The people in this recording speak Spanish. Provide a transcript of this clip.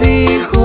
dijo